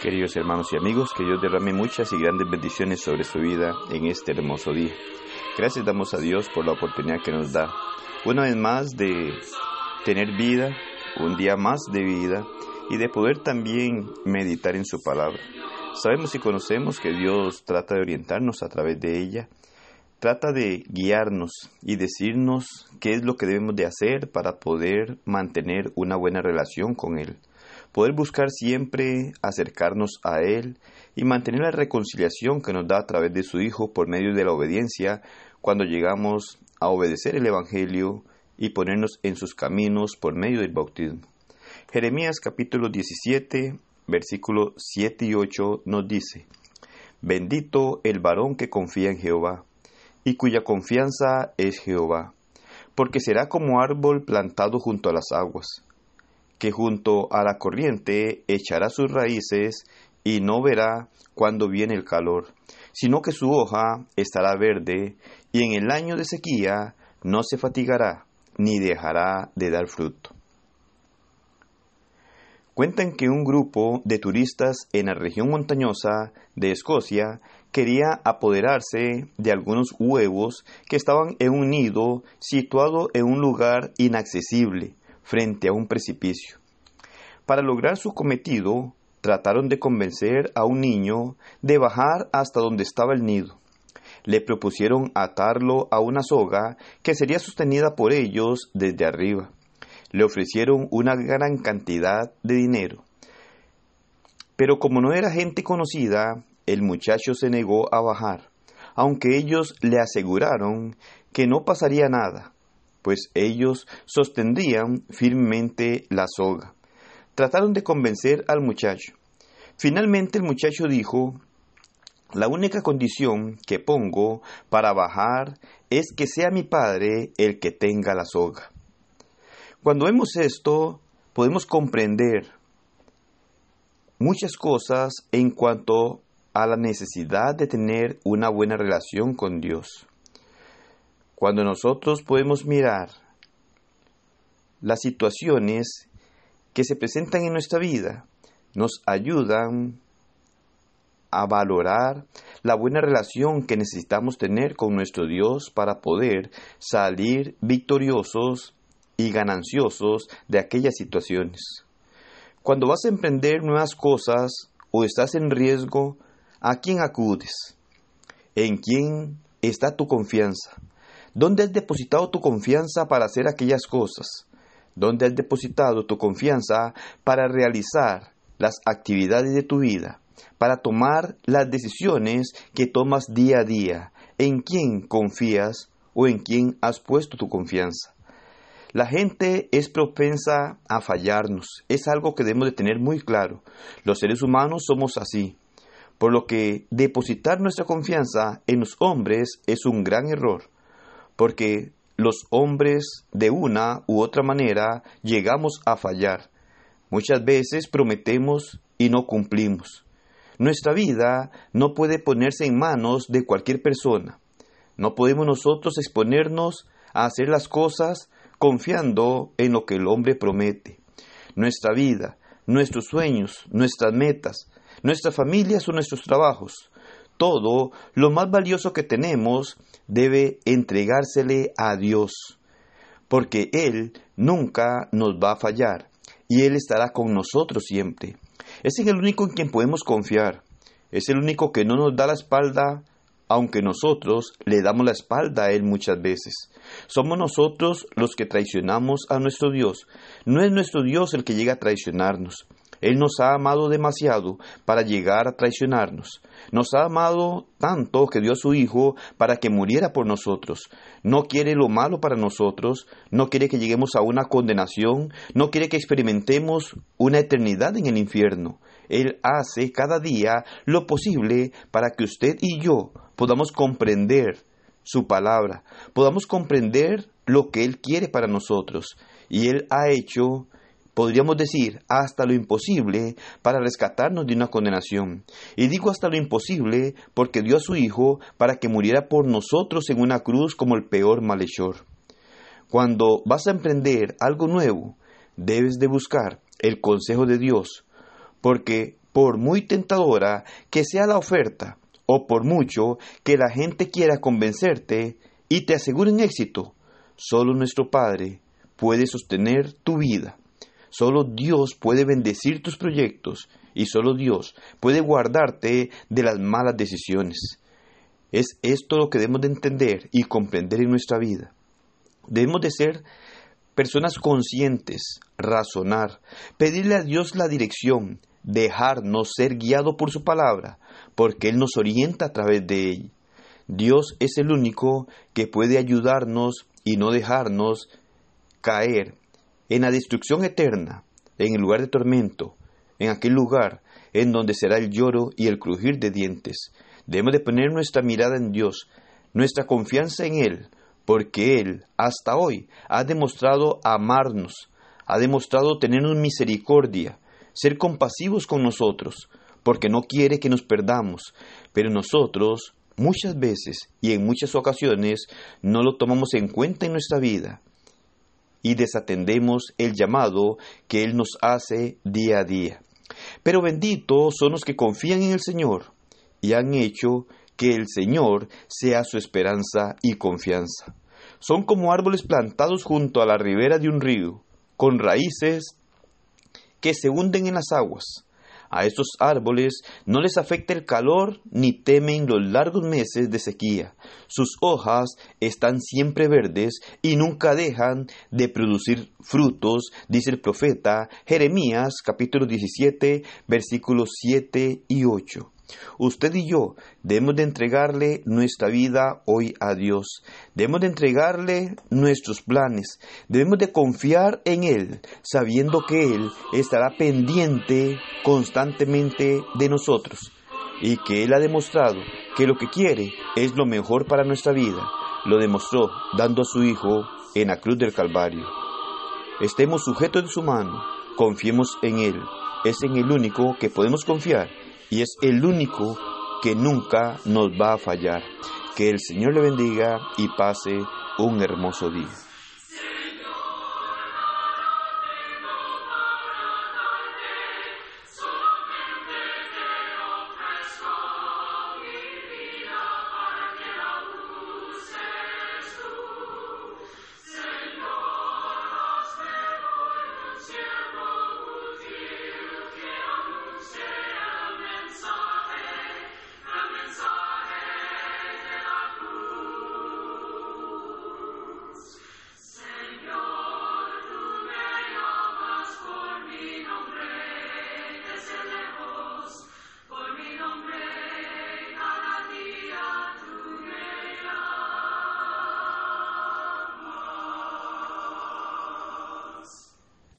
Queridos hermanos y amigos, que Dios derrame muchas y grandes bendiciones sobre su vida en este hermoso día. Gracias damos a Dios por la oportunidad que nos da, una vez más, de tener vida, un día más de vida y de poder también meditar en su palabra. Sabemos y conocemos que Dios trata de orientarnos a través de ella, trata de guiarnos y decirnos qué es lo que debemos de hacer para poder mantener una buena relación con Él poder buscar siempre acercarnos a Él y mantener la reconciliación que nos da a través de su Hijo por medio de la obediencia cuando llegamos a obedecer el Evangelio y ponernos en sus caminos por medio del bautismo. Jeremías capítulo 17, versículos 7 y 8 nos dice, Bendito el varón que confía en Jehová, y cuya confianza es Jehová, porque será como árbol plantado junto a las aguas que junto a la corriente echará sus raíces y no verá cuando viene el calor, sino que su hoja estará verde y en el año de sequía no se fatigará ni dejará de dar fruto. Cuentan que un grupo de turistas en la región montañosa de Escocia quería apoderarse de algunos huevos que estaban en un nido situado en un lugar inaccesible frente a un precipicio. Para lograr su cometido, trataron de convencer a un niño de bajar hasta donde estaba el nido. Le propusieron atarlo a una soga que sería sostenida por ellos desde arriba. Le ofrecieron una gran cantidad de dinero. Pero como no era gente conocida, el muchacho se negó a bajar, aunque ellos le aseguraron que no pasaría nada pues ellos sostendrían firmemente la soga. Trataron de convencer al muchacho. Finalmente el muchacho dijo, la única condición que pongo para bajar es que sea mi padre el que tenga la soga. Cuando vemos esto, podemos comprender muchas cosas en cuanto a la necesidad de tener una buena relación con Dios. Cuando nosotros podemos mirar las situaciones que se presentan en nuestra vida, nos ayudan a valorar la buena relación que necesitamos tener con nuestro Dios para poder salir victoriosos y gananciosos de aquellas situaciones. Cuando vas a emprender nuevas cosas o estás en riesgo, ¿a quién acudes? ¿En quién está tu confianza? ¿Dónde has depositado tu confianza para hacer aquellas cosas? ¿Dónde has depositado tu confianza para realizar las actividades de tu vida? Para tomar las decisiones que tomas día a día. ¿En quién confías o en quién has puesto tu confianza? La gente es propensa a fallarnos. Es algo que debemos de tener muy claro. Los seres humanos somos así. Por lo que depositar nuestra confianza en los hombres es un gran error porque los hombres de una u otra manera llegamos a fallar. Muchas veces prometemos y no cumplimos. Nuestra vida no puede ponerse en manos de cualquier persona. No podemos nosotros exponernos a hacer las cosas confiando en lo que el hombre promete. Nuestra vida, nuestros sueños, nuestras metas, nuestras familias o nuestros trabajos todo lo más valioso que tenemos debe entregársele a Dios, porque Él nunca nos va a fallar y Él estará con nosotros siempre. Es el único en quien podemos confiar, es el único que no nos da la espalda, aunque nosotros le damos la espalda a Él muchas veces. Somos nosotros los que traicionamos a nuestro Dios, no es nuestro Dios el que llega a traicionarnos. Él nos ha amado demasiado para llegar a traicionarnos. Nos ha amado tanto que dio a su Hijo para que muriera por nosotros. No quiere lo malo para nosotros, no quiere que lleguemos a una condenación, no quiere que experimentemos una eternidad en el infierno. Él hace cada día lo posible para que usted y yo podamos comprender su palabra, podamos comprender lo que Él quiere para nosotros. Y Él ha hecho podríamos decir, hasta lo imposible para rescatarnos de una condenación. Y digo hasta lo imposible porque dio a su Hijo para que muriera por nosotros en una cruz como el peor malhechor. Cuando vas a emprender algo nuevo, debes de buscar el consejo de Dios, porque por muy tentadora que sea la oferta, o por mucho que la gente quiera convencerte y te aseguren éxito, solo nuestro Padre puede sostener tu vida. Solo Dios puede bendecir tus proyectos y solo Dios puede guardarte de las malas decisiones. Es esto lo que debemos de entender y comprender en nuestra vida. Debemos de ser personas conscientes, razonar, pedirle a Dios la dirección, dejarnos ser guiado por su palabra, porque Él nos orienta a través de ella. Dios es el único que puede ayudarnos y no dejarnos caer en la destrucción eterna, en el lugar de tormento, en aquel lugar en donde será el lloro y el crujir de dientes. Debemos de poner nuestra mirada en Dios, nuestra confianza en Él, porque Él, hasta hoy, ha demostrado amarnos, ha demostrado tenernos misericordia, ser compasivos con nosotros, porque no quiere que nos perdamos, pero nosotros muchas veces y en muchas ocasiones no lo tomamos en cuenta en nuestra vida y desatendemos el llamado que Él nos hace día a día. Pero benditos son los que confían en el Señor y han hecho que el Señor sea su esperanza y confianza. Son como árboles plantados junto a la ribera de un río, con raíces que se hunden en las aguas. A estos árboles no les afecta el calor ni temen los largos meses de sequía. Sus hojas están siempre verdes y nunca dejan de producir frutos, dice el profeta Jeremías capítulo 17 versículos 7 y 8. Usted y yo debemos de entregarle nuestra vida hoy a Dios. Debemos de entregarle nuestros planes. Debemos de confiar en Él, sabiendo que Él estará pendiente constantemente de nosotros y que Él ha demostrado que lo que quiere es lo mejor para nuestra vida. Lo demostró dando a su Hijo en la cruz del Calvario. Estemos sujetos de su mano, confiemos en Él. Es en el único que podemos confiar y es el único que nunca nos va a fallar. Que el Señor le bendiga y pase un hermoso día.